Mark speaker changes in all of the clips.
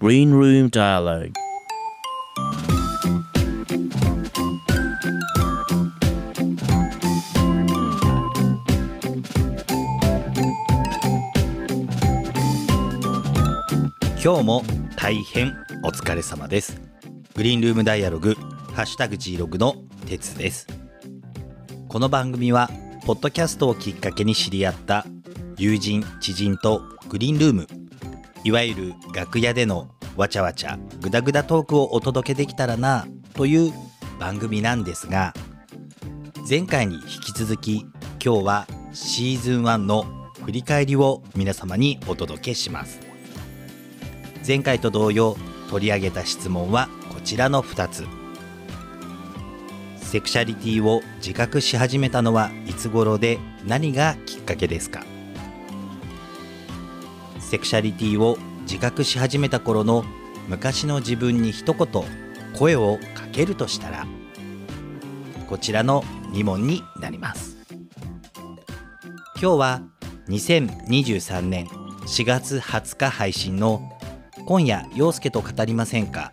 Speaker 1: Green Room Dialogue.
Speaker 2: 今日も大変お疲れ様です。グリーンルームダイアログハッシュタグ G ログの鉄です。この番組はポッドキャストをきっかけに知り合った友人知人とグリーンルームいわゆる楽屋でのわちゃわちゃグダグダトークをお届けできたらなという番組なんですが前回に引き続き今日はシーズン1の振り返りを皆様にお届けします。前回と同様取り上げた質問はこちらの2つ。セクシャリティを自覚し始めたのはいつ頃で何がきっかけですか？セクシャリティを自覚し始めた頃の昔の自分に一言声をかけるとしたらこちらの2問になります。今日は2023年4月20日配信の今夜陽介と語りませんか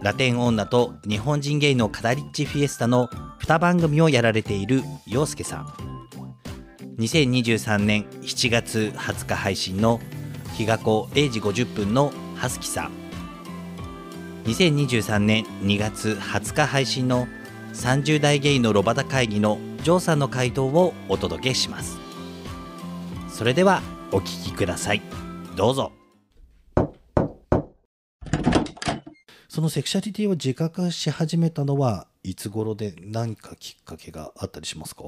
Speaker 2: ラテン女と日本人ゲイのカダリッチフィエスタの2番組をやられている陽介さん。2023年7月20日配信の日が子0時50分のはすきさん。2023年2月20日配信の30代ゲイのロバタ会議のジョーさんの回答をお届けします。それではお聞きください。どうぞ。
Speaker 3: そのセクシャリティを自覚し始めたのはいつ頃で何かきっかけがあったりしますか？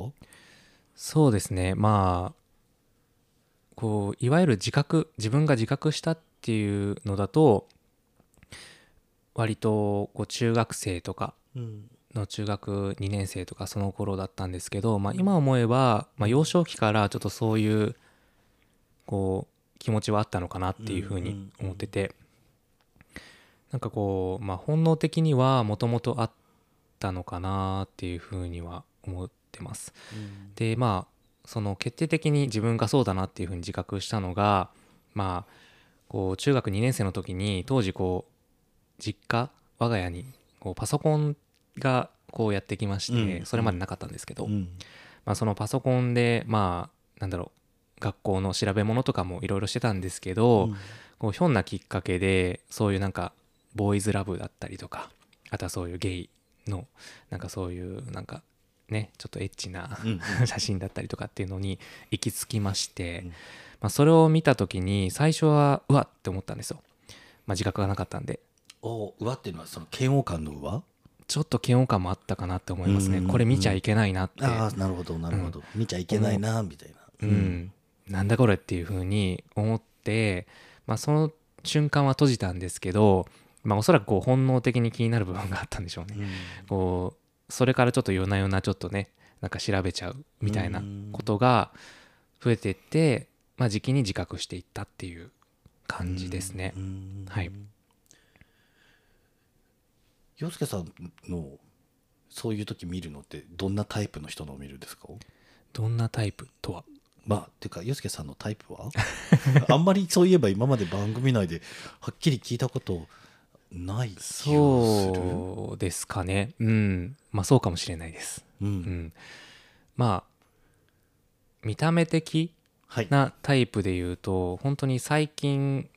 Speaker 4: そうですね。まあこういわゆる自覚自分が自覚したっていうのだと割とこう中学生とか
Speaker 3: うん。
Speaker 4: の中学2年生とかその頃だったんですけど、まあ、今思えば、まあ、幼少期からちょっとそういうこう気持ちはあったのかなっていうふうに思っててなんかこう、まあ、本能的にはもともとあったのかなっていうふうには思ってます。でまあその決定的に自分がそうだなっていうふうに自覚したのがまあこう中学2年生の時に当時こう実家我が家にこうパソコンがこうやってきまして、
Speaker 3: うん。
Speaker 4: それまでなかったんですけど、
Speaker 3: うん。
Speaker 4: まあ、そのパソコンでまあなんだろう学校の調べ物とかもいろいろしてたんですけど、こうひょんなきっかけでそういうなんかボーイズラブだったりとかあとはそういうゲイのなんかそういうなんかねちょっとエッチな
Speaker 3: うん
Speaker 4: 写真だったりとかっていうのに行き着きまして、
Speaker 3: うん。
Speaker 4: まあ、それを見た時に最初はうわっって思ったんですよ、まあ、自覚がなかったんで。
Speaker 3: おうわっていうのはその嫌悪感のうわ？
Speaker 4: ちょっと嫌悪感もあったかなって思いますね、
Speaker 3: うん
Speaker 4: これ見ちゃいけないなって。
Speaker 3: ああなるほどなるほど、見ちゃいけないなみたいな。
Speaker 4: うん、なんだこれっていう風に思って、まあ、その瞬間は閉じたんですけど、まあ、おそらくこう本能的に気になる部分があったんでしょうね。こうそれからちょっと夜な夜なちょっとねなんか調べちゃうみたいなことが増えていって、まあ、時期に自覚していったっていう感じですね。
Speaker 3: うん。
Speaker 4: はい。
Speaker 3: 洋介さんのそういう時見るのってどんなタイプの人のを見るんですか？
Speaker 4: どんなタイプとは？
Speaker 3: まあていうか洋介さんのタイプは？あんまりそういえば今まで番組内ではっきり聞いたことない気がする。
Speaker 4: そうですかね。うん。まあそうかもしれないです。
Speaker 3: う、
Speaker 4: うん。ん、まあ見た目的
Speaker 3: はい。
Speaker 4: なタイプで言うと本当に最近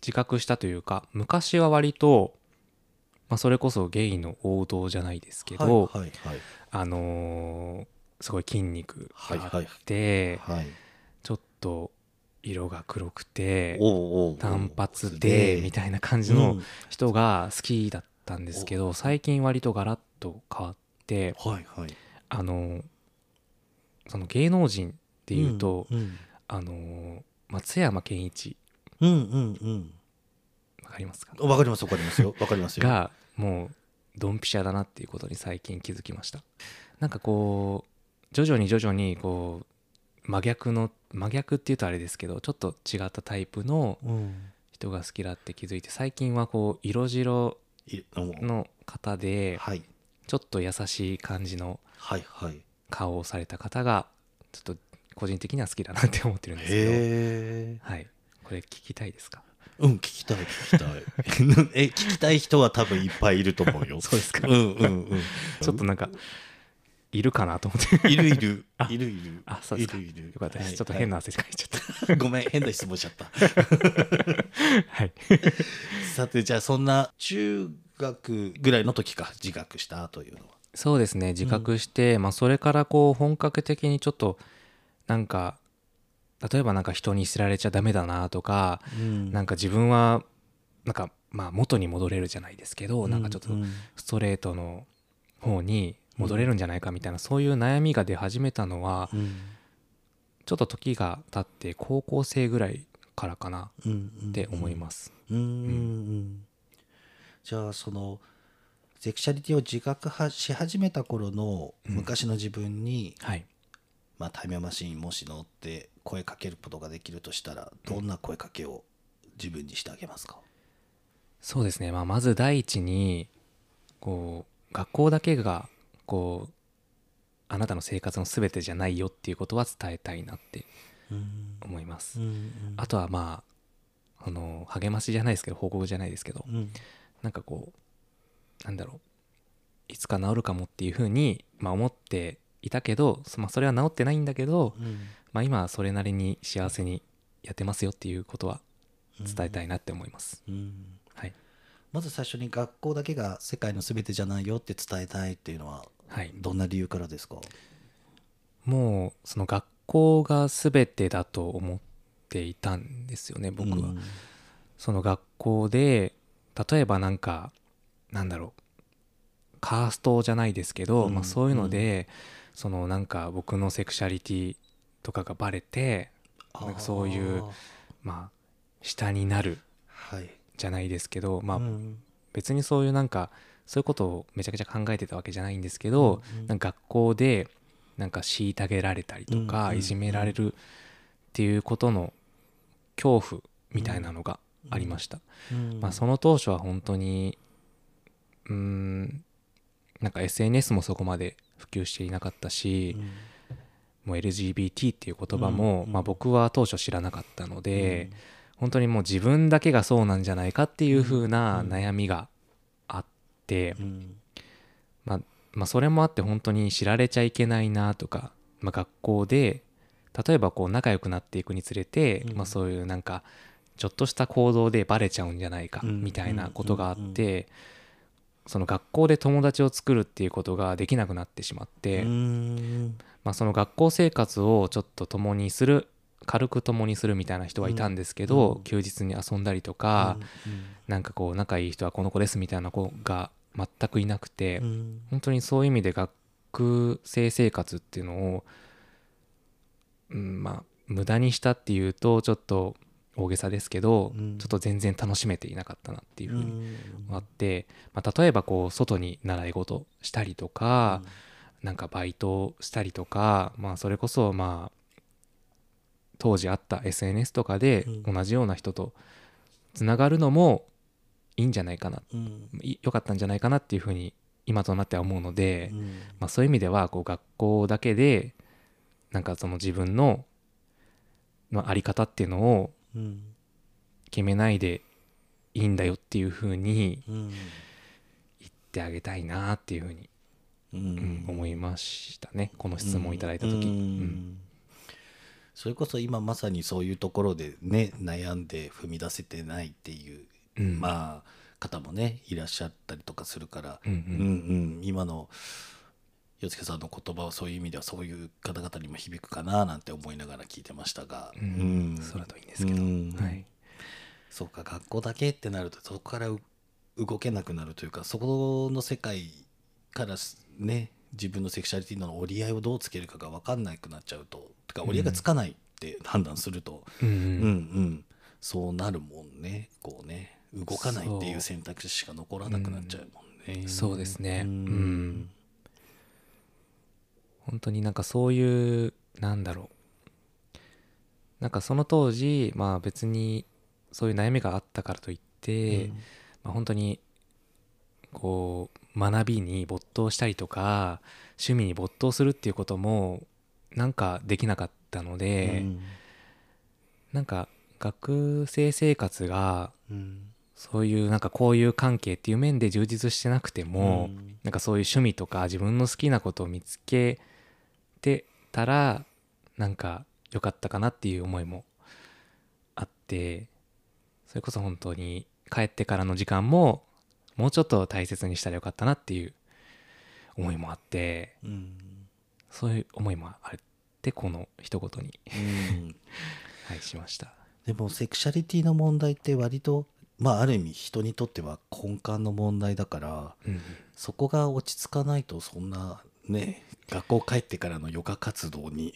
Speaker 4: 自覚したというか昔は割と、まあ、それこそゲイの王道じゃないですけど、
Speaker 3: はいはいはい。
Speaker 4: あのーすごい筋肉があ
Speaker 3: はいはい。
Speaker 4: って、
Speaker 3: はい。
Speaker 4: ちょっと色が黒くて単発でみたいな感じの
Speaker 3: うん。
Speaker 4: 人が好きだったんですけど、最近割とガラッと変わってあのーその芸能人っていうと、
Speaker 3: うん
Speaker 4: あのー松山ケンイチ。わかりますか？
Speaker 3: うんわかりますわかりますよ。わかりますよ。
Speaker 4: がもうドンピシャだなっていうことに最近気づきました。なんかこう徐々に徐々にこう真逆の真逆っていうとあれですけどちょっと違ったタイプの
Speaker 3: うん。
Speaker 4: 人が好きだって気づいて最近はこう色白の方で
Speaker 3: はい。
Speaker 4: ちょっと優しい感じの顔をされた方がちょっと個人的には好きだなって思ってるんですけど。はい。これ聞きたいですか？
Speaker 2: うん聞きたい聞きたい。え聞きたい人は多分いっぱいいると思うよ。
Speaker 4: そうですか。
Speaker 2: うんうんうん。
Speaker 4: ちょっとなんかいるかなと思って。
Speaker 2: いるいる。
Speaker 4: あ
Speaker 2: いるいる。
Speaker 4: あそうですか。
Speaker 2: いるいる。
Speaker 4: よかったです、
Speaker 2: はい。
Speaker 4: ちょっと変な汗かいちゃっ
Speaker 2: はい。ごめん変な質問しちゃった。
Speaker 4: た はい。
Speaker 2: さてじゃあそんな中学ぐらいの時か。自覚したというのは。
Speaker 4: そうですね。自覚して、まあ、それからこう本格的にちょっとなんか例えばなんか人に知られちゃダメだなとか、なんか自分はなんかまあ元に戻れるじゃないですけど、なんかちょっと
Speaker 2: うん。
Speaker 4: ストレートの方に戻れるんじゃないかみたいな、そういう悩みが出始めたのは
Speaker 2: うん
Speaker 4: ちょっと時が経って高校生ぐらいからかな
Speaker 2: うんうん
Speaker 4: って思います。
Speaker 2: うんうんうんじゃあそのセクシャリティを自覚はし始めた頃の昔の自分に、
Speaker 4: はい。
Speaker 2: まあ、タイムマシーンもし乗って声かけることができるとしたらどんな声かけを自分にしてあげますか、
Speaker 4: そうですね、まあ、まず第一にこう学校だけがこうあなたの生活の全てじゃないよっていうことは伝えたいなって
Speaker 2: うん
Speaker 4: 思います。
Speaker 2: うん。
Speaker 4: あとはまああの励ましじゃないですけど報告じゃないですけど
Speaker 2: うん。
Speaker 4: なんかこうなんだろういつか治るかもっていうふうに、まあ、思っていたけど、そまあ、それは治ってないんだけど、
Speaker 2: うん。
Speaker 4: まあ、今はそれなりに幸せにやってますよっていうことは伝えたいなって思います。
Speaker 2: うん。
Speaker 4: はい、
Speaker 2: まず最初に学校だけが世界の全てじゃないよって伝えたいっていうのは
Speaker 4: はい、
Speaker 2: どんな理由からですか？
Speaker 4: もうその学校が全てだと思っていたんですよね僕は。
Speaker 2: うん。
Speaker 4: その学校で例えばなんかなんだろうカーストじゃないですけど、
Speaker 2: うん。
Speaker 4: まあ、そういうので、そのなんか僕のセクシャリティとかがバレてなんかそういうまあ下になる
Speaker 2: はい。
Speaker 4: じゃないですけど、まあ、
Speaker 2: うん。
Speaker 4: 別にそういうなんかそういうことをめちゃくちゃ考えてたわけじゃないんですけど、なんか学校でなんか虐げられたりとか、いじめられるっていうことの恐怖みたいなのがありました、
Speaker 2: うん。
Speaker 4: まあ、その当初は本当にうーんなんか SNS もそこまで普及していなかったし、
Speaker 2: うん。
Speaker 4: もう LGBT っていう言葉も、
Speaker 2: うん
Speaker 4: まあ、僕は当初知らなかったので、本当にもう自分だけがそうなんじゃないかっていう風な
Speaker 2: うん。
Speaker 4: 悩みが
Speaker 2: うん。
Speaker 4: まあ、まあそれもあって本当に知られちゃいけないなとか、まあ、学校で例えばこう仲良くなっていくにつれて、
Speaker 2: うん。
Speaker 4: まあ、そういうなんかちょっとした行動でバレちゃうんじゃないか
Speaker 2: うん。
Speaker 4: みたいなことがあっ
Speaker 2: うん。
Speaker 4: てその学校で友達を作るっていうことができなくなってしまって、
Speaker 2: うん。
Speaker 4: まあ、その学校生活をちょっと共にする軽く共にするみたいな人はいたんですけど、
Speaker 2: うん。
Speaker 4: 休日に遊んだりとか、なんかこう仲いい人はこの子ですみたいな子が全くいなくて、
Speaker 2: うん。
Speaker 4: 本当にそういう意味で学生生活っていうのを、うん、まあ無駄にしたっていうとちょっと大げさですけど、
Speaker 2: うん。
Speaker 4: ちょっと全然楽しめていなかったなっていうふうに
Speaker 2: うん。
Speaker 4: あって、まあ、例えばこう外に習い事したりとか、なんかバイトしたりとか、まあ、それこそまあ当時あった SNS とかで
Speaker 2: うん。
Speaker 4: 同じような人とつながるのもいいんじゃないかな。
Speaker 2: うん。
Speaker 4: い良かったんじゃないかなっていうふうに今となっては思うので、
Speaker 2: うん。
Speaker 4: まあ、そういう意味ではこう学校だけでなんかその自分ののあり方っていうのを
Speaker 2: うん。
Speaker 4: 決めないでいいんだよっていうふうに
Speaker 2: うん。
Speaker 4: 言ってあげたいなっていうふうに、
Speaker 2: う
Speaker 4: うん
Speaker 2: ん
Speaker 4: 思いましたね。この質問をいただいた時、
Speaker 2: うん。
Speaker 4: うん
Speaker 2: それこそ今まさにそういうところでね悩んで踏み出せてないっていう、
Speaker 4: うん。
Speaker 2: まあ方もねいらっしゃったりとかするから、
Speaker 4: うんうん。
Speaker 2: うんうん。今の洋介さんの言葉はそういう意味ではそういう方々にも響くかななんて思いながら聞いてましたが、
Speaker 4: うん。そうだといいんですけど、
Speaker 2: うん。
Speaker 4: はい、
Speaker 2: そうか学校だけってなるとそこからう動けなくなるというかそこの世界からすね自分のセクシャリティの折り合いをどうつけるかが分かんなくなっちゃうと。てか折り合いがつかないって判断すると、
Speaker 4: うんうん。
Speaker 2: うんうん。そうなるもんね。こうね。動かないっていう選択肢しか残らなくなっちゃうもんね。
Speaker 4: そうですね。
Speaker 2: う
Speaker 4: うん。ん本当になんかそういうなんだろう。なんかその当時まあ別にそういう悩みがあったからといって、まあ、本当にこう学びに没頭したりとか趣味に没頭するっていうこともなんかできなかったので、なんか学生生活が
Speaker 2: うん。
Speaker 4: そういうなんか交友関係っていう面で充実してなくても、
Speaker 2: うん。
Speaker 4: なんかそういう趣味とか自分の好きなことを見つけてたらなんか良かったかなっていう思いもあってそれこそ本当に帰ってからの時間ももうちょっと大切にしたらよかったなっていう思いもあって
Speaker 2: うん
Speaker 4: そういう思いもあってこの一言に、
Speaker 2: うん
Speaker 4: はい、しました。
Speaker 2: でもセクシャリティの問題って割とまあある意味人にとっては根幹の問題だから
Speaker 4: うん
Speaker 2: そこが落ち着かないとそんなね学校帰ってからのヨガ活動に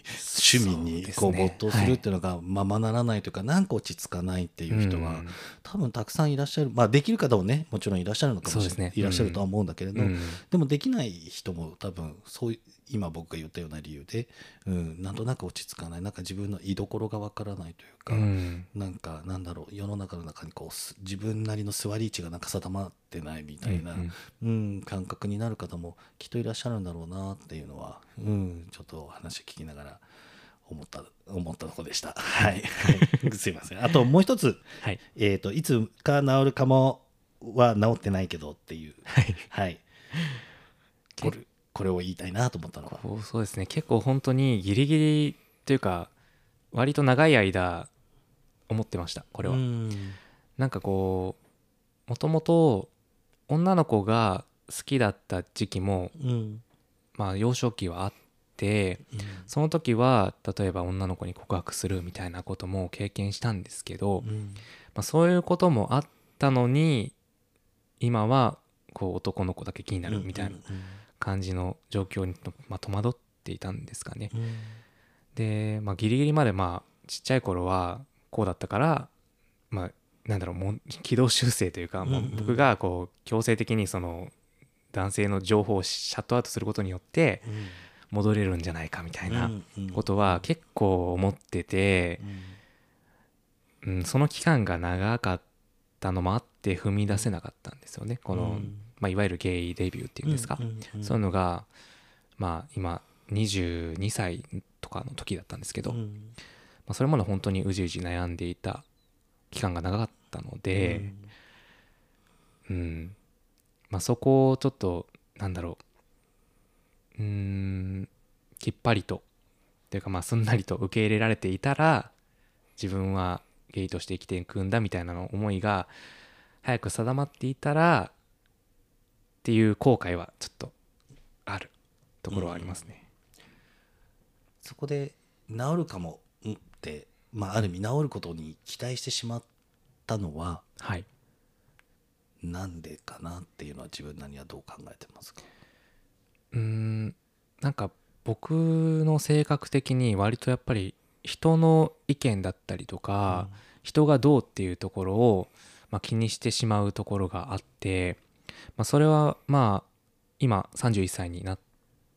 Speaker 2: 趣味にこ
Speaker 4: そう
Speaker 2: 没頭するっていうのがままならないというかなんか落ち着かないっていう人は
Speaker 4: うん。
Speaker 2: 多分たくさんいらっしゃるまあできる方もねもちろんいらっしゃるのかもしれない、いらっしゃるとは思うんだけれど、
Speaker 4: うん。
Speaker 2: でもできない人も多分そういう今僕が言ったような理由で、うん、なんとなく落ち着かない。なんか自分の居所がわからないというか、
Speaker 4: うん。
Speaker 2: なんかなんだろう世の中の中にこうす自分なりの座り位置がなんか定まってないみたいな、
Speaker 4: うん
Speaker 2: うん。感覚になる方もきっといらっしゃるんだろうなっていうのは、うん、ちょっとお話聞きながら思った思ったところでした。はい、はい。すいません。あともう一つ、
Speaker 4: はい。
Speaker 2: えっ、といつか治るかもは治ってないけどっていう、
Speaker 4: はい。
Speaker 2: はい。これこれを言いたいなと思ったのは。
Speaker 4: そうですね。結構本当にギリギリというか割と長い間思ってましたこれは、
Speaker 2: うん。
Speaker 4: なんかこうもともと女の子が好きだった時期も
Speaker 2: うん。
Speaker 4: まあ幼少期はあってその時は例えば女の子に告白するみたいなことも経験したんですけど、
Speaker 2: うん。
Speaker 4: まあ、そういうこともあったのに今はこう男の子だけ気になるみたいな感じの状況に、まあ、戸惑っていたんですかね。
Speaker 2: うん。
Speaker 4: で、まあ、ギリギリまでまあちっちゃい頃はこうだったからまあなんだろうもう軌道修正というか、もう
Speaker 2: うんうん。
Speaker 4: 僕がこう強制的にその男性の情報をシャットアウトすることによって戻れるんじゃないかみたいなことは結構思ってて、うん、その期間が長かったのもあって踏み出せなかったんですよねこの、まあ、いわゆるゲイデビューっていうんですか、そういうのがまあ今22歳とかの時だったんですけど、まあ、それまで本当にうじうじ悩んでいた期間が長かったので、うん。まあ、そこをちょっとなんだろう。うーんきっぱりとというかまあすんなりと受け入れられていたら自分はゲイとして生きていくんだみたいなの思いが早く定まっていたらっていう後悔はちょっとあるところはありますね。
Speaker 2: そこで治るかもうんって、まあ、ある意味治ることに期待してしまったのは
Speaker 4: はい。
Speaker 2: なんでかなっていうのは自分なりにはどう考えてますか？
Speaker 4: うーんなんか僕の性格的に割とやっぱり人の意見だったりとか、人がどうっていうところを、まあ、気にしてしまうところがあって、まあ、それはまあ今31歳になっ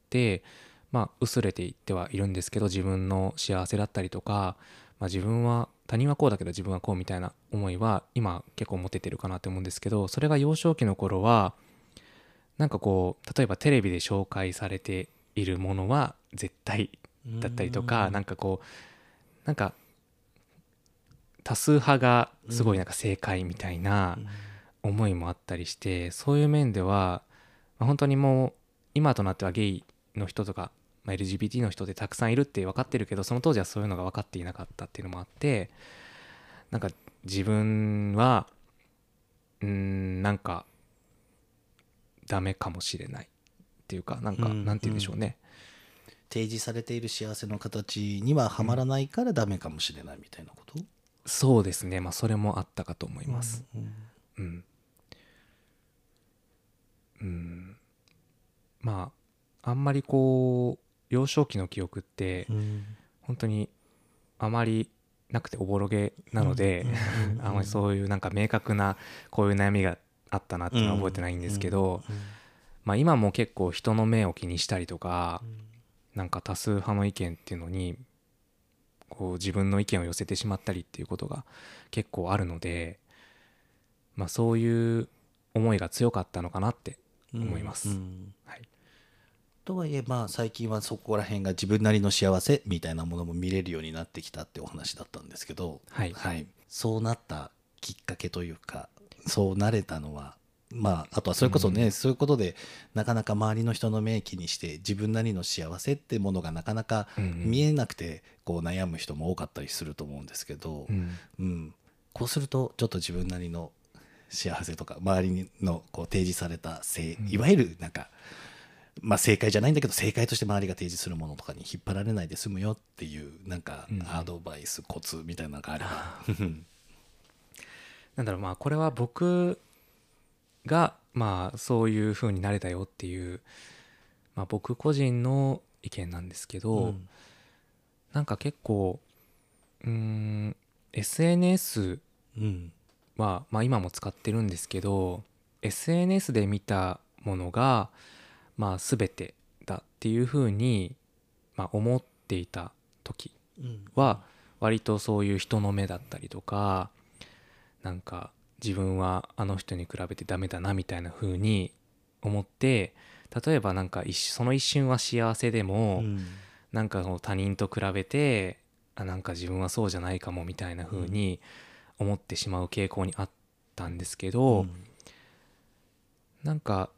Speaker 4: てまあ薄れていってはいるんですけど自分の幸せだったりとか、まあ、自分は他人はこうだけど自分はこうみたいな思いは今結構持ててるかなと思うんですけどそれが幼少期の頃はなんかこう例えばテレビで紹介されているものは絶対だったりとかなんかこうなんか多数派がすごいなんか正解みたいな思いもあったりしてそういう面では、まあ、本当にもう今となってはゲイの人とか、まあ、LGBT の人ってたくさんいるって分かってるけどその当時はそういうのが分かっていなかったっていうのもあってなんか自分はうーんなんかダメかもしれないっていうかなんか
Speaker 2: うん
Speaker 4: なんて言うんでしょうね、
Speaker 2: 提示されている幸せの形にははまらないからダメかもしれないみたいなこと、
Speaker 4: そうですね。まあそれもあったかと思います。
Speaker 2: うん。
Speaker 4: うん、うん、まああんまりこう幼少期の記憶って
Speaker 2: うん。
Speaker 4: 本当にあまりなくておぼろげなので、あんまりそういうなんか明確なこういう悩みがあったなっていうのは覚えてないんですけど、まあ、今も結構人の目を気にしたりとか、なんか多数派の意見っていうのにこう自分の意見を寄せてしまったりっていうことが結構あるので、まあ、そういう思いが強かったのかなって思います。
Speaker 2: うん
Speaker 4: はい、
Speaker 2: とはいえまあ最近はそこら辺が自分なりの幸せみたいなものも見れるようになってきたってお話だったんですけど、
Speaker 4: はい。
Speaker 2: そうなったきっかけというかそうなれたのはまああとはそれこそね、そういうことでなかなか周りの人の目気にして自分なりの幸せってものがなかなか
Speaker 4: うんうん。
Speaker 2: 見えなくてこう悩む人も多かったりすると思うんですけど、
Speaker 4: うん。
Speaker 2: うん、こうするとちょっと自分なりの幸せとか周りのこう提示された正
Speaker 4: うん。
Speaker 2: いわゆるなんか、まあ、正解じゃないんだけど正解として周りが提示するものとかに引っ張られないで済むよっていうなんか
Speaker 4: うん。
Speaker 2: アドバイスコツみたいなのがあれば。
Speaker 4: なんだろうまあこれは僕がまあそういう風になれたよっていう、まあ、僕個人の意見なんですけど、
Speaker 2: うん。
Speaker 4: なんか結構うーん SNS
Speaker 2: うん
Speaker 4: は、まあ、今も使ってるんですけど SNS で見たものが、まあ、全てだっていう風にまあ、思っていた時
Speaker 2: うん
Speaker 4: は割とそういう人の目だったりとかなんか自分はあの人に比べてダメだなみたいな風に思って例えばなんかその一瞬は幸せでも、
Speaker 2: うん。
Speaker 4: なんか他人と比べてあなんか自分はそうじゃないかもみたいな風に思ってしまう傾向にあったんですけど、なんか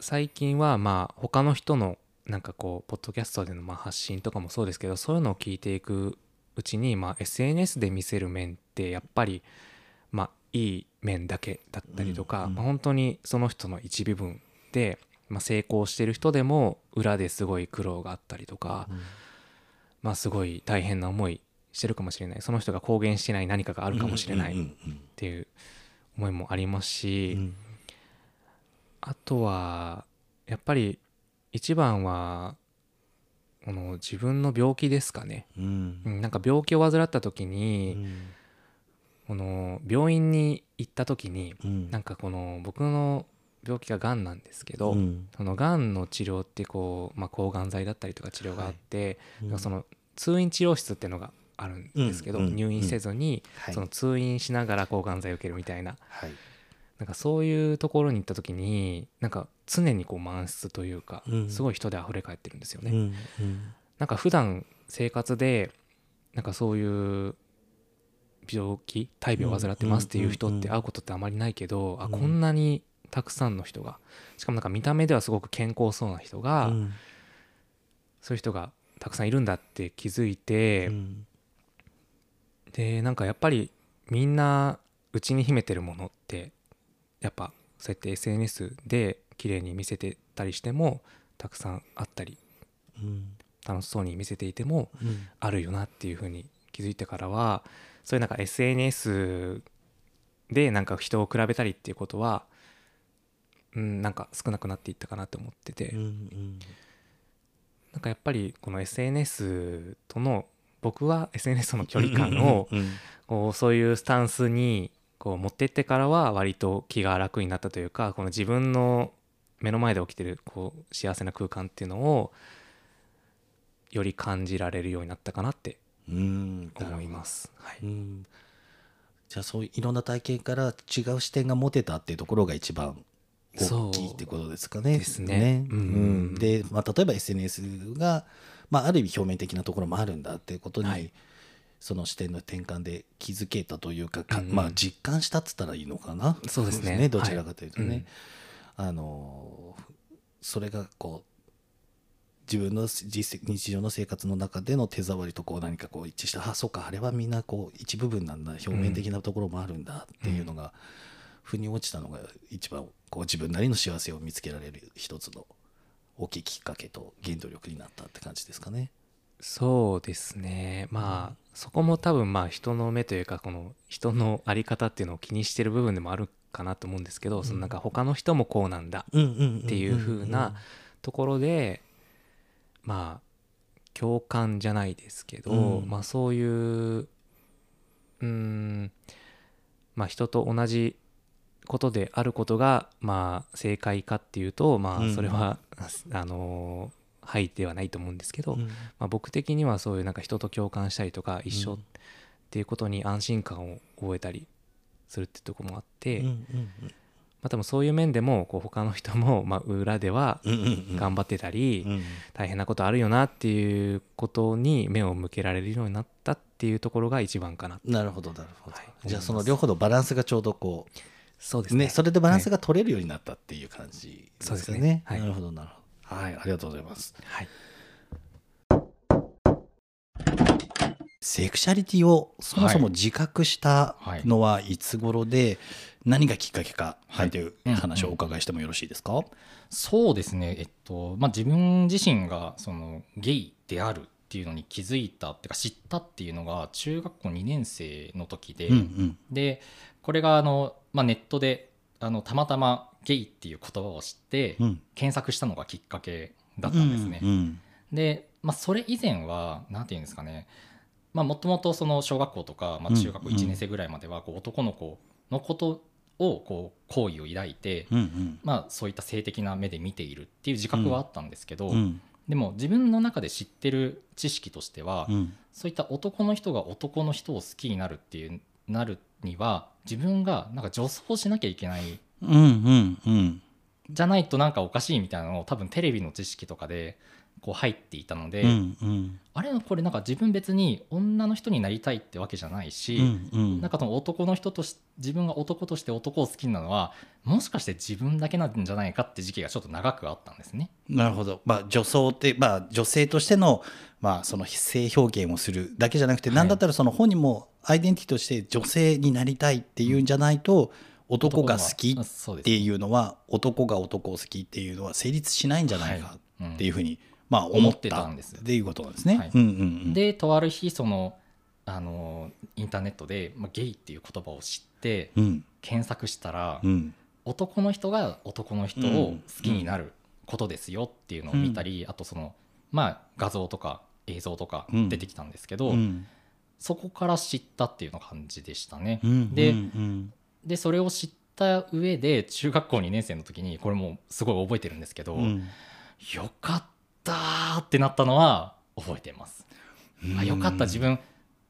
Speaker 4: 最近はまあ他の人のなんかこうポッドキャストでのまあ発信とかもそうですけどそういうのを聞いていくうちにまあ SNS で見せる面ってやっぱりまあいい面だけだったりとか、
Speaker 2: うんうん
Speaker 4: まあ本当にその人の一部分で、まあ、成功してる人でも裏ですごい苦労があったりとか、まあすごい大変な思いしてるかもしれない。その人が公言してない何かがあるかもしれない。っ
Speaker 2: うん
Speaker 4: ていう思いもありますし、
Speaker 2: うん。
Speaker 4: あとはやっぱり一番はこの自分の病気ですかね、
Speaker 2: うん。
Speaker 4: うん、なんか病気を患った時に、この病院に行った時に
Speaker 2: うん。
Speaker 4: なんかこの僕の病気ががんなんですけど、
Speaker 2: うん。
Speaker 4: そのがんの治療ってこう、まあ、抗がん剤だったりとか治療があって、
Speaker 2: うん
Speaker 4: なん。かその通院治療室っていうのがあるんですけど、入院せずに、
Speaker 2: はい。
Speaker 4: その通院しながら抗がん剤を受けるみたいな。
Speaker 2: はい。
Speaker 4: なんかそういうところに行った時になんか常にこう満室というか、
Speaker 2: うん。
Speaker 4: すごい人で溢れ返ってるんですよね。
Speaker 2: うんうん。
Speaker 4: なんか普段生活でなんかそういう病気大病を患ってますっていう人って会うことってあまりないけど、あ
Speaker 2: うん
Speaker 4: こんなにたくさんの人がしかもなんか見た目ではすごく健康そうな人が、
Speaker 2: うん。
Speaker 4: そういう人がたくさんいるんだって気づいて、
Speaker 2: うん
Speaker 4: でなんかやっぱりみんな内に秘めてるものってやっぱそうやって SNS で綺麗に見せてたりしてもたくさんあったり
Speaker 2: うん。
Speaker 4: 楽しそうに見せていても
Speaker 2: うん。
Speaker 4: あるよなっていうふうに気づいてからはそういうなんか SNS でなんか人を比べたりっていうことはうんなんか少なくなっていったかなと思ってて、
Speaker 2: うんうん。
Speaker 4: なんかやっぱりこの SNS との僕は SNS との距離感を
Speaker 2: うん
Speaker 4: こうそういうスタンスにこう持ってってからは割と気が楽になったというかこの自分の目の前で起きてるこう幸せな空間っていうのをより感じられるようになったかなって
Speaker 2: うん
Speaker 4: 思います。はい、
Speaker 2: うん。じゃあそういういろんな体験から違う視点が持てたっていうところが一番大きいってことですかね。
Speaker 4: ですね。
Speaker 2: う
Speaker 4: うん。
Speaker 2: んで、まあ、例えば SNS が、まあ、ある意味表面的なところもあるんだっていうことに、
Speaker 4: はい。
Speaker 2: その視点の転換で気づけたというかか
Speaker 4: うんうん。
Speaker 2: まあ、実感したっつったらいいのかな？
Speaker 4: そうですね。
Speaker 2: どちらかというとね。
Speaker 4: はい。うん
Speaker 2: あのそれがこう自分の日常の生活の中での手触りとこう何かこう一致したあそうかあれはみんなこう一部分なんだ表面的なところもあるんだっていうのが、腑に落ちたのが一番こう自分なりの幸せを見つけられる一つの大きいきっかけと原動力になったって感じですかね。
Speaker 4: そうですね。まあそこも多分まあ人の目というかこの人の在り方っていうのを気にしてる部分でもあるかなと思うんですけど、そのなんか他の人もこうなんだ
Speaker 2: っ
Speaker 4: っていう風なところでまあ共感じゃないですけど、
Speaker 2: うん。
Speaker 4: まあそういううーんまあ人と同じことであることがまあ正解かっていうとま
Speaker 2: うん。
Speaker 4: あそれは、あのはいではないと思うんですけど、
Speaker 2: うん。
Speaker 4: まあ、僕的にはそういうなんか人と共感したりとか一緒っ
Speaker 2: うん
Speaker 4: ていうことに安心感を覚えたりするってところもあって、
Speaker 2: うん
Speaker 4: まあ多分そういう面でもこう他の人もまあ裏では
Speaker 2: うんうんうん。
Speaker 4: 頑張ってたり、
Speaker 2: うん。
Speaker 4: 大変なことあるよなっていうことに目を向けられるようになったっていうところが一番かな
Speaker 2: なるほどなるほど、
Speaker 4: はい。
Speaker 2: じゃあその両方のバランスがちょうどこ
Speaker 4: そうですね。
Speaker 2: うねそれでバランスが取れるようになったっていう感じですね。
Speaker 4: ね。はい。
Speaker 2: なるほどなるほど。はいありがとうございます。
Speaker 4: はい。
Speaker 2: セクシャリティをそもそも自覚したのはいつ頃で何がきっかけか
Speaker 5: はい。
Speaker 2: という話をお伺いしてもよろしいですか、
Speaker 5: そうですね、えっとまあ、自分自身がそのゲイであるっていうのに気づいたっていうか知ったっていうのが中学校2年生の時で、
Speaker 2: うんうん。
Speaker 5: でこれがあの、まあ、ネットであのたまたまゲイっていう言葉を知って
Speaker 2: うん。
Speaker 5: 検索したのがきっかけだったんですね。
Speaker 2: うんうん。
Speaker 5: で、まあ、それ以前は何て言うんですかね。もともとその小学校とか、まあ、中学校
Speaker 2: うん。
Speaker 5: 1年生ぐらいまではこう男の子のことをこう好意を抱いて、
Speaker 2: うんうん。
Speaker 5: まあ、そういった性的な目で見ているっていう自覚はあったんですけど、
Speaker 2: うん。
Speaker 5: でも自分の中で知ってる知識としては、
Speaker 2: うん。
Speaker 5: そういった男の人が男の人を好きになるっていうなるには自分がなんか女装しなきゃいけない
Speaker 2: うんうんうん。
Speaker 5: じゃないとなんかおかしいみたいなのを多分テレビの知識とかでこう入っていたので、
Speaker 2: うんうん。
Speaker 5: あれこれなんか自分別に女の人になりたいってわけじゃないし、
Speaker 2: うんうん。
Speaker 5: なんかその男の人とし自分が男として男を好きなのはもしかして自分だけなんじゃないかって時期がちょっと長くあったんですね。
Speaker 2: なるほど、まあ、女装って、まあ、女性としての,、まあその性表現をするだけじゃなくて、
Speaker 5: はい。
Speaker 2: なんだったらその本人もアイデンティティとして女性になりたいっていうんじゃないと、男が好きっていうのは男が男を好きっていうのは成立しないんじゃないかっていうふうに、まあ、思
Speaker 5: 思
Speaker 2: った
Speaker 5: たんです
Speaker 2: っていうことなんですね。
Speaker 5: はい
Speaker 2: うんうんうん、
Speaker 5: でとある日そのあのインターネットで、まあ、ゲイっていう言葉を知って
Speaker 2: うん。
Speaker 5: 検索したら、
Speaker 2: うん。
Speaker 5: 男の人が男の人を好きになることですよっていうのを見たり、あとそのまあ画像とか映像とか
Speaker 2: うん。
Speaker 5: 出てきたんですけど、
Speaker 2: うん。
Speaker 5: そこから知ったっていうの感じでしたね。
Speaker 2: うん
Speaker 5: で
Speaker 2: うん。
Speaker 5: でそれを知った上で中学校2年生の時にこれもうすごい覚えてるんですけど、
Speaker 2: うん。
Speaker 5: よかったーってなったのは覚えてます。あよかった自分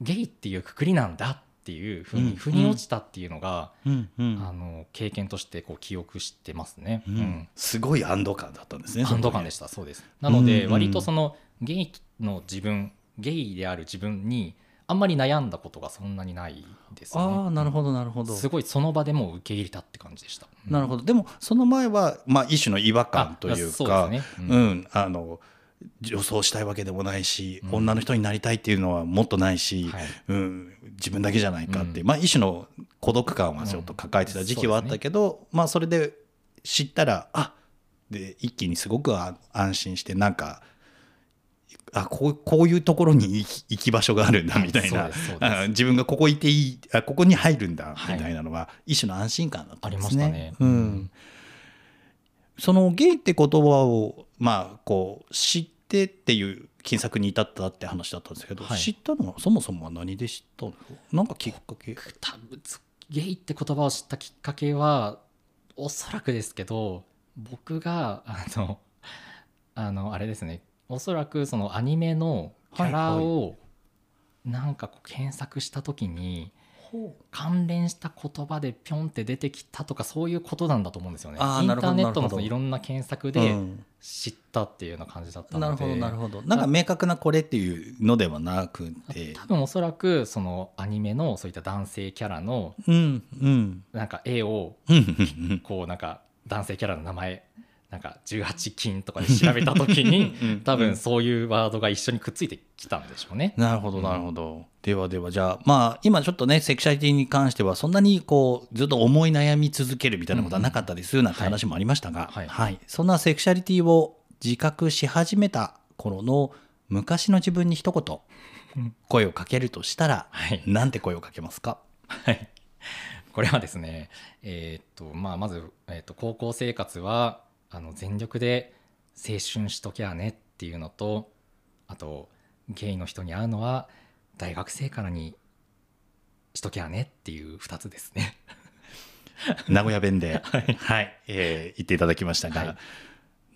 Speaker 5: ゲイっていうくくりなんだっていうふう
Speaker 2: うん
Speaker 5: に腑に落ちたっていうのが、
Speaker 2: うんうん。
Speaker 5: あの経験としてこう記憶してますね。
Speaker 2: うん。
Speaker 5: うん。
Speaker 2: すごい安堵感だったんですね。
Speaker 5: 安堵感で
Speaker 2: し
Speaker 5: したそうです。なの
Speaker 2: うん
Speaker 5: で
Speaker 2: うん。
Speaker 5: 割とそのゲイの自分ゲイである自分にあんまり悩んだことがそんなにないですね。
Speaker 2: ああなるほどなるほど。
Speaker 5: すごいその場でもう受け入れたって感じでした。ど
Speaker 2: なるほど。でもその前は、まあ、一種の違和感というか
Speaker 5: ですね。
Speaker 2: う
Speaker 5: うん。
Speaker 2: んあの女装したいわけでもないし、
Speaker 5: うん。
Speaker 2: 女の人になりたいっていうのはもっとないし、
Speaker 5: はい。
Speaker 2: うん、自分だけじゃないかって、
Speaker 5: うん。
Speaker 2: まあ、一種の孤独感はちょっと抱えてた時期はあったけど、まあ、それで知ったらあで一気にすごくあ安心してなんかあこうこういうところに行き行き場所があるんだみたいな。自分がここいていいあここに入るんだ
Speaker 5: はい。
Speaker 2: みたいなのは、一種の安心感だった
Speaker 5: あり
Speaker 2: んですね。
Speaker 5: ね。
Speaker 2: うん。そのゲイって言葉をまあこう知ってっていう検索に至ったって話だったんですけど、
Speaker 5: はい。
Speaker 2: 知ったのはそもそもは何で知ったの？なんかきっかけ？
Speaker 5: 多分ゲイって言葉を知ったきっかけはおそらくですけど僕があのあのあれですねおそらくそのアニメのキャラをなんかこう検索した時に関連した言葉でピョンって出てきたとかそういうことなんだと思うんですよね。インターネットのいろんな検索
Speaker 2: う
Speaker 5: で
Speaker 2: ん。
Speaker 5: 知ったっていうような感じだったので、
Speaker 2: なるほどなるほど。なんか明確なこれっていうのではなくて。
Speaker 5: 多分おそらくそのアニメのそういった男性キャラのなんか絵をこうなんか男性キャラの名前なんか18金とかで調べた時に
Speaker 2: うん
Speaker 5: 多分そういうワードが一緒にくっついてきたんでしょうね。
Speaker 2: なるほどなるほど、ではではじゃあまあ今ちょっとねセクシャリティに関してはそんなにこうずっと思い悩み続けるみたいなことはなかったりするなんて話もありましたが、
Speaker 5: はい。
Speaker 2: はい。そんなセクシャリティを自覚し始めた頃の昔の自分に一言声をかけるとしたら、
Speaker 5: はい。
Speaker 2: なんて声をかけますか？
Speaker 5: はい、これはですね、えーっとまあ、まず、えーっと高校生活はあの全力で青春しときゃねっていうのとあとゲイの人に会うのは大学生からにしときゃねっていう2つですね。
Speaker 2: 名古屋弁で、はい。えー言っていただきましたが、
Speaker 5: はい。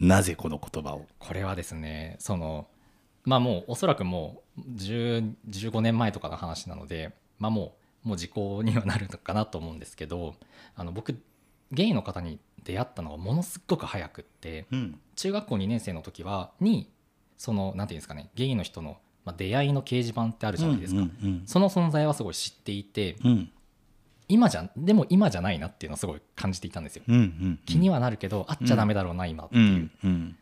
Speaker 2: なぜこの言葉を？
Speaker 5: これはですねそのまあもうおそらくもう10 15年前とかの話なのでまあもうもう時効にはなるのかなと思うんですけどあの僕ゲイの方に出会ったのがものすっごく早くって
Speaker 2: うん。
Speaker 5: 中学校2年生の時はにそのなんていうんですかねゲイの人のまあ、出会いの掲示板ってあるじゃないですか、
Speaker 2: うんうん
Speaker 5: その存在はすごい知っていて
Speaker 2: うん。うん
Speaker 5: 今じゃでも今じゃないなっていうのはすごい感じていたんですよ、
Speaker 2: うんうん
Speaker 5: 気にはなるけど会っちゃダメだろうな、今って
Speaker 2: う。
Speaker 5: いう、
Speaker 2: ん。うん。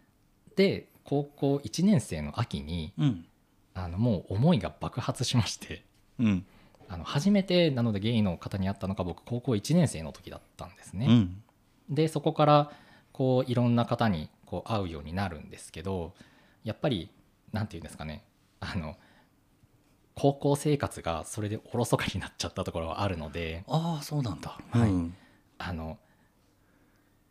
Speaker 5: で高校1年生の秋に
Speaker 2: うん。
Speaker 5: あのもう思いが爆発しまして
Speaker 2: うん。
Speaker 5: あの初めてなのでゲイの方に会ったのが僕高校1年生の時だったんですね、
Speaker 2: うん
Speaker 5: でそこからこういろんな方にこう会うようになるんですけどやっぱりなんていうんですかねあの高校生活がそれでおろそかになっちゃったところはあるので
Speaker 2: ああそうなんだ。
Speaker 5: はい。
Speaker 2: うん。
Speaker 5: あの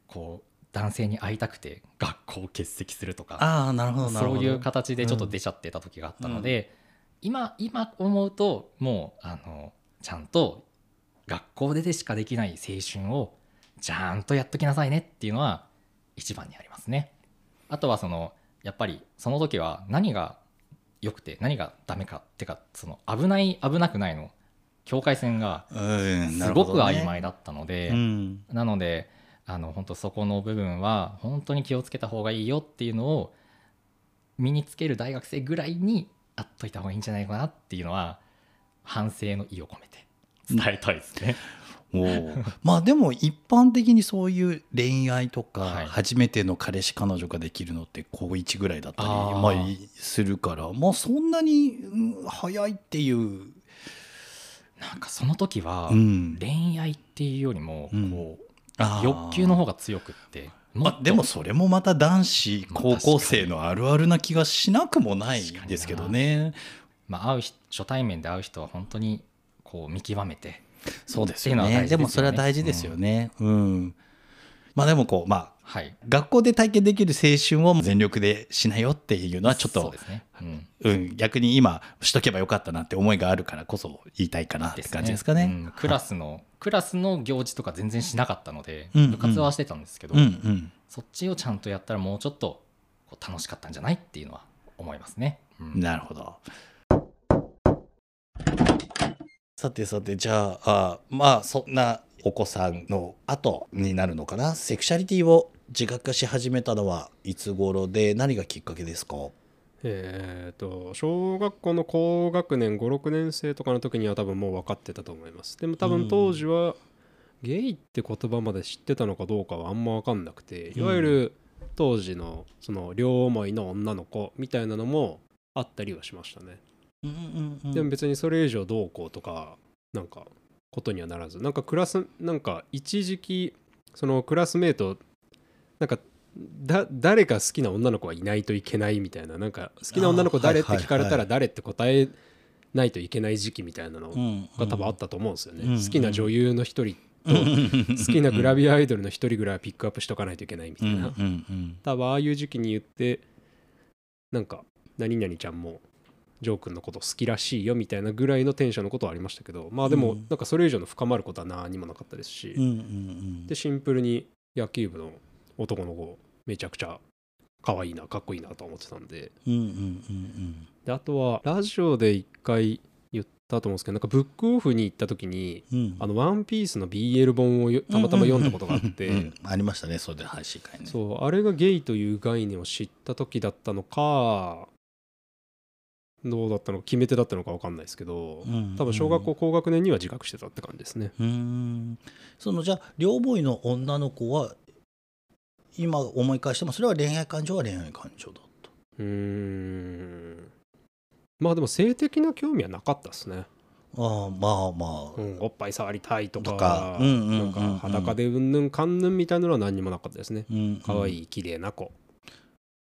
Speaker 5: こう男性に会いたくて学校を欠席するとか
Speaker 2: ああなるほどなるほど。
Speaker 5: そういう形でちょっと出ちゃってた時があったので、今今思うともうあのちゃんと学校ででしかできない青春をちゃんとやっときなさいねっていうのは一番にありますね。あとはそのやっぱりその時は何が良くて何がダメかってかその危ない危なくないの境界線がすごく曖昧だったので、
Speaker 2: うん
Speaker 5: なのであの本当そこの部分は本当に気をつけた方がいいよっていうのを身につける大学生ぐらいにあっといた方がいいんじゃないかなっていうのは反省の意を込めて伝えたいですね。
Speaker 2: まあでも一般的にそういう恋愛とか、
Speaker 5: はい。
Speaker 2: 初めての彼氏彼女ができるのって高1ぐらいだったりまあいするからまあそんなにうん早いっていう、
Speaker 5: なんかその時は
Speaker 2: うん。
Speaker 5: 恋愛っていうよりも
Speaker 2: うん。
Speaker 5: こう欲求の方が強くって
Speaker 2: まあ、でもそれもまた男子
Speaker 5: まあ
Speaker 2: 高校生のあるあるな気がしなくもないですけどね。
Speaker 5: まあ会う人初対面で会う人は本当にこう見極めて
Speaker 2: そうですよ
Speaker 5: ね。
Speaker 2: ね。でもそれは大事ですよね。うん。まあでもこうまあ
Speaker 5: はい。
Speaker 2: 学校で体験できる青春を全力でしなよっていうのはちょっと
Speaker 5: そうですね、うん。
Speaker 2: うん、逆に今しとけばよかったなって思いがあるからこそ言いたいかなって感じですかね。
Speaker 5: うん。クラスのクラスの行事とか全然しなかったので、
Speaker 2: うん。うん。
Speaker 5: 部活はしてたんですけど、
Speaker 2: うん。うん。
Speaker 5: そっちをちゃんとやったらもうちょっと楽しかったんじゃないっていうのは思いますね。うん。
Speaker 2: なるほど。さてさてじゃああまあそんなお子さんの後になるのかな？セクシャリティを自覚化し始めたのはいつ頃で何がきっかけですか？
Speaker 6: えー、と小学校の高学年56年生とかの時には多分もう分かってたと思います。でも多分当時は、ゲイって言葉まで知ってたのかどうかはあんま分かんなくていわゆる当時のその両思いの女の子みたいなのもあったりはしましたね、でも別にそれ以上どうこうとかなんかことにはならず。なんかクラスなんか一時期そのクラスメートなんかだ誰か好きな女の子はいないといけないみたいな。なんか好きな女の子誰って聞かれたら誰って答えないといけない時期みたいなのが多分あったと思うんですよね、
Speaker 2: うん
Speaker 6: 好きな女優の一人と 好きなグラビアアイドルの一人ぐらいはピックアップしとかないといけないみたいな、多分ああいう時期に言ってなんか何々ちゃんもジョー君のこと好きらしいよみたいなぐらいのテンションのことはありましたけどまあでも
Speaker 2: うん。
Speaker 6: なんかそれ以上の深まることは何もなかったですし、でシンプルに野球部の男の子めちゃくちゃ可愛いなかっこいいなと思ってたんで。であとはラジオで一回言ったと思うんですけどなんかブックオフに行った時にあの「ワンピースの BL 本をよたまたま読んだことがあって、
Speaker 2: ありましたねそれで配信会ね。
Speaker 6: そうあれがゲイという概念を知った時だったのかどうだったのか決め手だったのか分かんないですけど、多分小学校高学年には自覚してたって感じですね。
Speaker 2: うん。そのじゃあ両ボーイの女の子は今思い返してもそれは恋愛感情は恋愛感情だった？
Speaker 6: うーん。まあでも性的な興味はなかったですね。
Speaker 2: ああまあまあ、
Speaker 6: うん、おっぱい触りたいとか裸でうんぬんかんぬんみたいなのは何にもなかったですね。
Speaker 2: うん。
Speaker 6: 可愛い綺麗な子。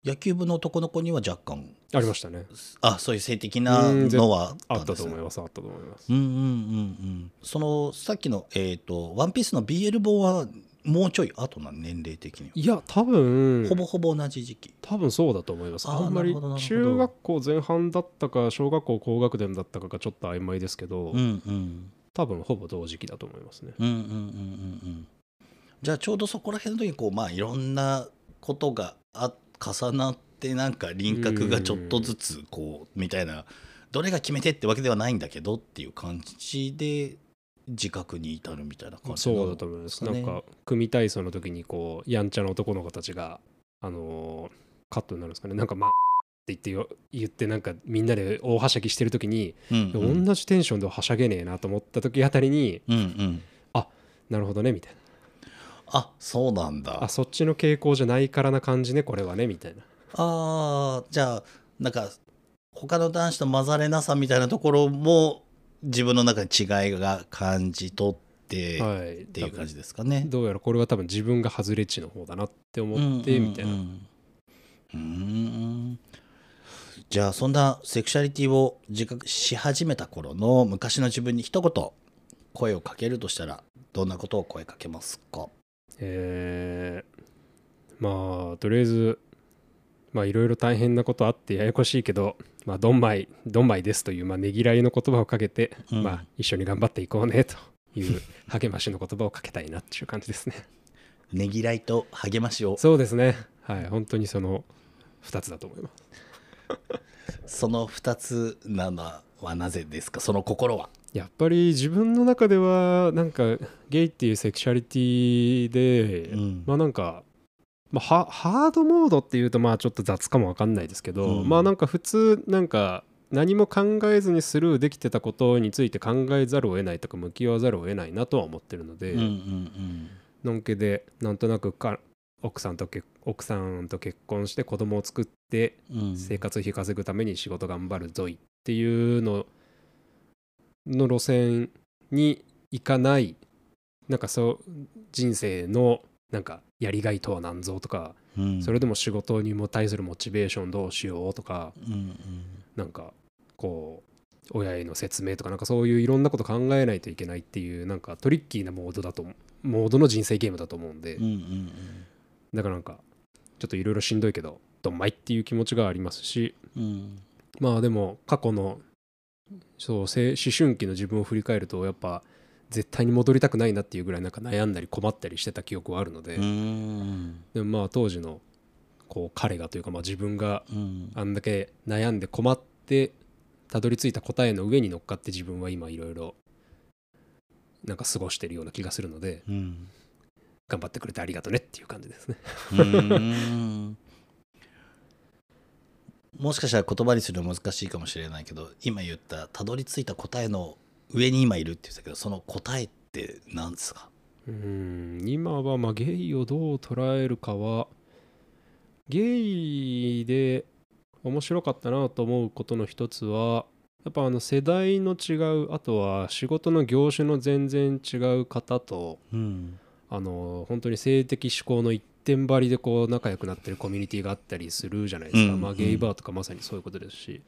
Speaker 2: 野球部の男の子には若干
Speaker 6: ありましたね。
Speaker 2: あそういう性的なのは
Speaker 6: あったと思います。あったと思います。
Speaker 2: うんうんうんうん。そのさっきのえっ、と「ワンピースの BL 本はもうちょい後な年齢的に
Speaker 6: いや多分
Speaker 2: ほぼほぼ同じ時期。
Speaker 6: 多分そうだと思います。
Speaker 2: あ
Speaker 6: んまり中学校前半だったか小学校高学年だったかがちょっと曖昧ですけど、
Speaker 2: うんうん。
Speaker 6: 多分ほぼ同時期だと思いますね。
Speaker 2: うんうんうんうんうん。じゃあちょうどそこら辺の時にこうまあいろんなことがあ重なってなんか輪郭がちょっとずつこうみたいなどれが決めてってわけではないんだけどっていう感じで自覚に至るみたいな感じ
Speaker 6: そうだと思います、
Speaker 2: な
Speaker 6: んか組体操の時にこうやんちゃな男の子たちがあのーカットになるんですかね。なんかま言ってよ言ってなんかみんなで大はしゃぎしてる時に、
Speaker 2: うんうん。
Speaker 6: 同じテンションでははしゃげねえなと思った時あたりに
Speaker 2: うんうん。
Speaker 6: なるほどねみたい
Speaker 2: あそうなんだ。
Speaker 6: なあそっちの傾向じゃないからな感じねこれはねみたいな
Speaker 2: あーじゃあなんか他の男子と混ざれなさみたいなところも自分の中に違いが感じ取って、
Speaker 6: はい。
Speaker 2: っていう感じですかね。
Speaker 6: どうやらこれは多分自分が外れ値の方だなって思ってみたいな、
Speaker 2: うん。じゃあそんなセクシャリティを自覚し始めた頃の昔の自分に一言声をかけるとしたらどんなことを声かけますか？
Speaker 6: えーまあとりあえずまあいろいろ大変なことあってややこしいけどまあどんまいどんまいですというまあねぎらいの言葉をかけて、
Speaker 2: うん。
Speaker 6: まあ一緒に頑張っていこうねという励ましの言葉をかけたいなっていう感じですね。
Speaker 2: ねぎらいと励ましを。
Speaker 6: そうですね。はい本当にその2つだと思います。
Speaker 2: その2つなのはなぜですか？その心は。
Speaker 6: やっぱり自分の中ではなんかゲイっていうセクシャリティで、
Speaker 2: うん。
Speaker 6: まあなんか、まあ、ハハードモードっていうとまあちょっと雑かもわかんないですけど、
Speaker 2: うん。
Speaker 6: まあなんか普通なんか何も考えずにスルーできてたことについて考えざるを得ないとか向き合わざるを得ないなとは思ってるので、
Speaker 2: うんうん
Speaker 6: のんけでなんとなくか奥さんと結奥さんと結婚して子供を作って
Speaker 2: うんうん。
Speaker 6: 生活費稼ぐために仕事頑張るぞいっていうのの路線に行かないなんかそう人生のなんかやりがいとは何ぞとか、
Speaker 2: うん。
Speaker 6: それでも仕事にも対するモチベーションどうしようとか
Speaker 2: うんうん。
Speaker 6: なんかこう親への説明とかなんかそういういろんなこと考えないといけないっていうなんかトリッキーなモードだとモードの人生ゲームだと思うんで、
Speaker 2: うんうん
Speaker 6: だからなんかちょっといろいろしんどいけどどんまいっていう気持ちがありますし。
Speaker 2: うん。
Speaker 6: まあでも過去のそうせ思春期の自分を振り返るとやっぱ絶対に戻りたくないなっていうぐらいなんか悩んだり困ったりしてた記憶はあるので、
Speaker 2: うん。
Speaker 6: でもまあ当時のこう彼がというかまあ自分が
Speaker 2: うん。
Speaker 6: あんだけ悩んで困ってたどり着いた答えの上に乗っかって自分は今いろいろなんか過ごしてるような気がするので
Speaker 2: うん。
Speaker 6: 頑張ってくれてありがとねっていう感じですね。
Speaker 2: うん。もしかしたら言葉にするの難しいかもしれないけど今言ったたどり着いた答えの上に今いるって言ってたけどその答えって何ですか？
Speaker 6: うーん今はまあゲイをどう捉えるかはゲイで面白かったなと思うことの一つはやっぱあの世代の違うあとは仕事の業種の全然違う方と
Speaker 2: うん。
Speaker 6: あの本当に性的思考の一点張りでこう仲良くなってるコミュニティがあったりするじゃないですか、まあ、
Speaker 2: うん。うん
Speaker 6: ゲイバーとかまさにそういうことですし。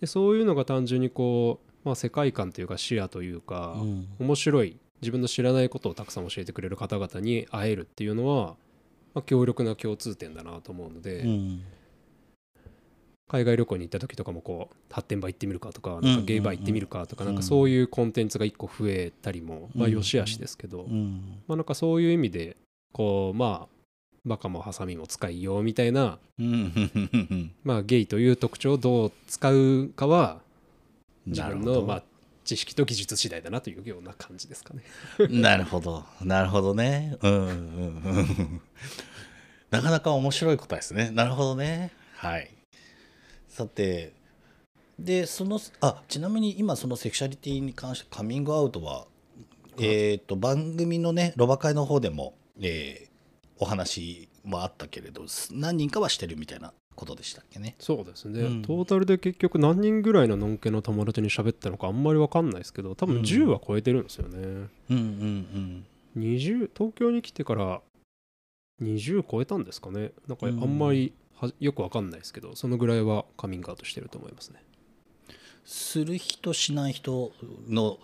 Speaker 6: でそういうのが単純にこう、まあ、世界観というか視野というか、
Speaker 2: うん。
Speaker 6: 面白い自分の知らないことをたくさん教えてくれる方々に会えるっていうのは、まあ、強力な共通点だなと思うので、
Speaker 2: うん。
Speaker 6: 海外旅行に行った時とかもこう発展場行ってみるかとか
Speaker 2: ん
Speaker 6: なんかゲイバー行ってみるかとか、なんかそういうコンテンツが一個増えたりも、まあ
Speaker 2: うん
Speaker 6: 良し悪しですけど、
Speaker 2: うん。
Speaker 6: まあなんかそういう意味でこうまあバカもハサミも使いようみたいな、
Speaker 2: うん。
Speaker 6: まあ、ゲイという特徴をどう使うかは自分のまあ知識と技術次第だなというような感じですかね。
Speaker 2: なるほど。なるほどね。うんうんうんなかなか面白い答えですね。なるほどね。はい。さてでそのあちなみに今そのセクシャリティに関してカミングアウトはえっ、と番組のねロバ会の方でも、えーお話はあったけれど何人かはしてるみたいなことでしたっけね。
Speaker 6: そうですね、
Speaker 2: うん。
Speaker 6: トータルで結局何人ぐらいののんけの友達に喋ったのかあんまり分かんないですけど多分
Speaker 2: うん。
Speaker 6: 10は超えてるんですよね、
Speaker 2: うんうん
Speaker 6: 20東京に来てから20超えたんですかね。なんかあんまりはよく分かんないですけどそのぐらいはカミングアウトしてると思いますね。
Speaker 2: する人しない人の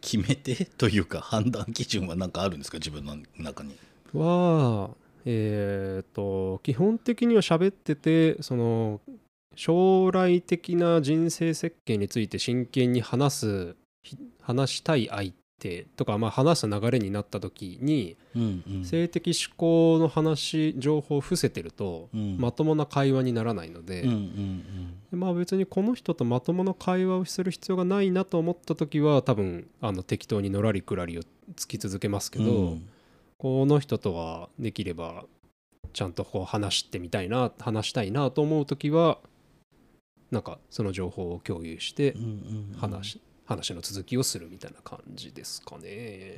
Speaker 2: 決め手というか判断基準は何かあるんですか？自分の中に。
Speaker 6: はえっ、と基本的には喋っててその将来的な人生設計について真剣に話すひ話したい相手とか、まあ、話す流れになった時に、
Speaker 2: うんうん。
Speaker 6: 性的思考の話情報を伏せてると、
Speaker 2: うん。
Speaker 6: まともな会話にならないので、
Speaker 2: うんうん。
Speaker 6: でまあ別にこの人とまともな会話をする必要がないなと思った時は多分あの適当にのらりくらりをつき続けますけど、
Speaker 2: うん
Speaker 6: この人とはできればちゃんとこう話してみたいな話したいなと思う時はなんかその情報を共有して話,、話の続きをするみたいな感じですかね、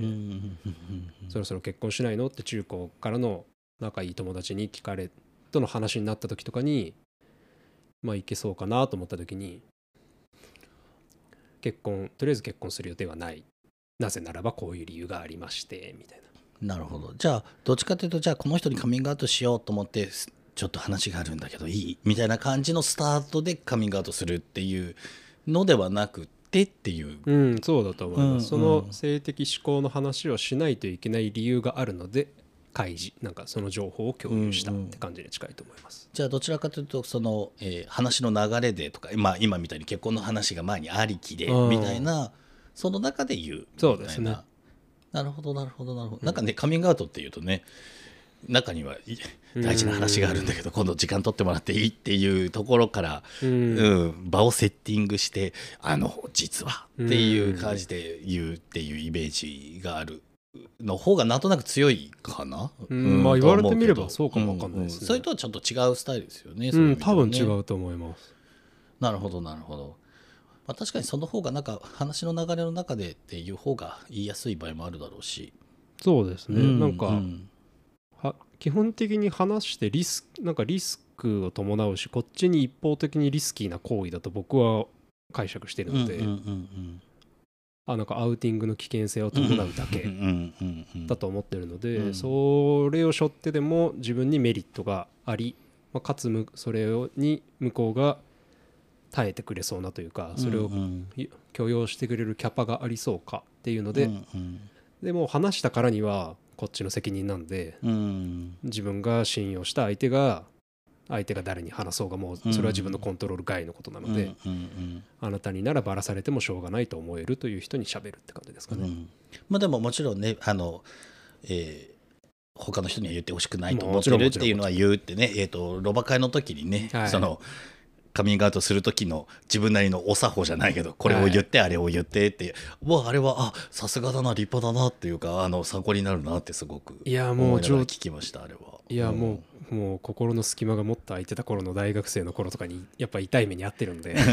Speaker 6: そろそろ結婚しないのって中高からの仲いい友達に聞かれとの話になった時とかにまあいけそうかなと思った時に結婚とりあえず結婚する予定はない。なぜならばこういう理由がありましてみたいな
Speaker 2: なるほど。じゃあどっちかというとじゃあこの人にカミングアウトしようと思ってすちょっと話があるんだけどいいみたいな感じのスタートでカミングアウトするっていうのではなくてっていう。
Speaker 6: うんそうだと思います、
Speaker 2: うん
Speaker 6: その性的指向の話をしないといけない理由があるので開示。なんかその情報を共有したって感じに近いと思います、
Speaker 2: じゃあどちらかというとその、えー話の流れでとか、まあ、今みたいに結婚の話が前にありきで
Speaker 6: うん。
Speaker 2: みたいなその中で言うみたいな。
Speaker 6: そうですね
Speaker 2: なるほどなるほどなるほど、なんかねカミングアウトっていうとね中にはい大事な話があるんだけど今度時間取ってもらっていいっていうところから、
Speaker 6: うん。
Speaker 2: うん場をセッティングしてあの実はっていう感じで言うっていうイメージがあるの方がなんとなく強いかな、
Speaker 6: うん。まあ言われてみれば
Speaker 2: と
Speaker 6: そうかもわかんないですね。
Speaker 2: うん。それとはちょっと違うスタイルですよね。
Speaker 6: うん、
Speaker 2: そういう意味では
Speaker 6: 多分
Speaker 2: ね
Speaker 6: 違うと思います。
Speaker 2: なるほどなるほど。まあ、確かにその方がなんか話の流れの中でっていう方が言いやすい場合もあるだろうし。
Speaker 6: そうですね、
Speaker 2: う
Speaker 6: なんか、
Speaker 2: うん。
Speaker 6: は基本的に話してリスなんかリスクを伴うしこっちに一方的にリスキーな行為だと僕は解釈してるので、
Speaker 2: うんうんうん
Speaker 6: あなんかアウティングの危険性を伴うだ
Speaker 2: うん
Speaker 6: けだと思ってるので、
Speaker 2: うん。
Speaker 6: それを背負ってでも自分にメリットがあり、まあ、かつむそれをに向こうが耐えてくれそうなというかそれを許容してくれるキャパがありそうかっていうので、でも話したからにはこっちの責任なんで
Speaker 2: うん。
Speaker 6: 自分が信用した相手が相手が誰に話そうがもうそれは自分のコントロール外のことなので、あなたにならばらされてもしょうがないと思えるという人に喋るって感じですかね。
Speaker 2: うん。まあでももちろんねあの、えー他の人には言ってほしくないと思ってるっていうのは言うってね、えー、とロバ会の時にね、
Speaker 6: はい。
Speaker 2: そのカミングアウトする時の自分なりのお作法じゃないけどこれを言って、あれを言ってってもうあれはあさすがだな立派だなっていうかあの参考になるなってすごく
Speaker 6: いやもう
Speaker 2: 聞きましたあれは。
Speaker 6: いやもうもう心の隙間がもっと空いてた頃の大学生の頃とかにやっぱ痛い目に遭ってるんで。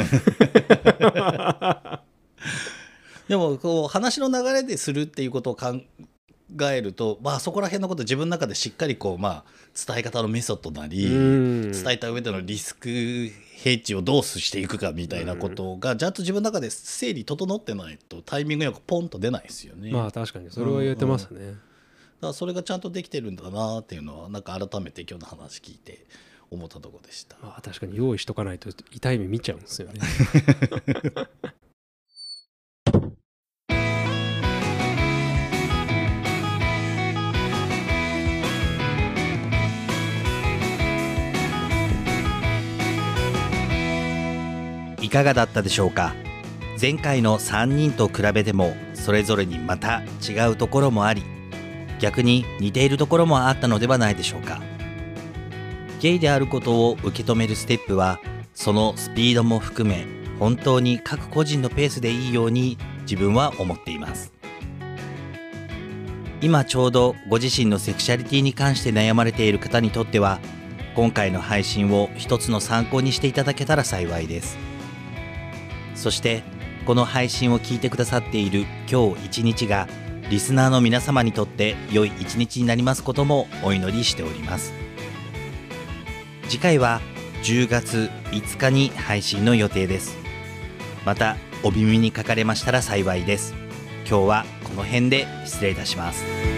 Speaker 2: でもこう話の流れでするっていうことを考えると、まあ、そこら辺のこと自分の中でしっかりこう、まあ、伝え方のメソッドなり
Speaker 6: うん。
Speaker 2: 伝えた上でのリスクヘッジをどうしていくかみたいなことがちゃんと自分の中で整理整ってないとタイミングよくポンと出ないですよね。
Speaker 6: まあ確かにそれは言えてますね。
Speaker 2: だからそれがちゃんとできてるんだなっていうのはなんか改めて今日の話聞いて思ったところでした。
Speaker 6: まあ確かに用意しとかないと痛い目見ちゃうんですよね。
Speaker 7: かがだったでしょうか？前回の3人と比べてもそれぞれにまた違うところもあり逆に似ているところもあったのではないでしょうか？ゲイであることを受け止めるステップはそのスピードも含め本当に各個人のペースでいいように自分は思っています。今ちょうどご自身のセクシャリティに関して悩まれている方にとっては今回の配信を一つの参考にしていただけたら幸いです。そしてこの配信を聞いてくださっている今日一日がリスナーの皆様にとって良い一日になりますこともお祈りしております。次回は10月5日に配信の予定です。またお耳にかかれましたら幸いです。今日はこの辺で失礼いたします。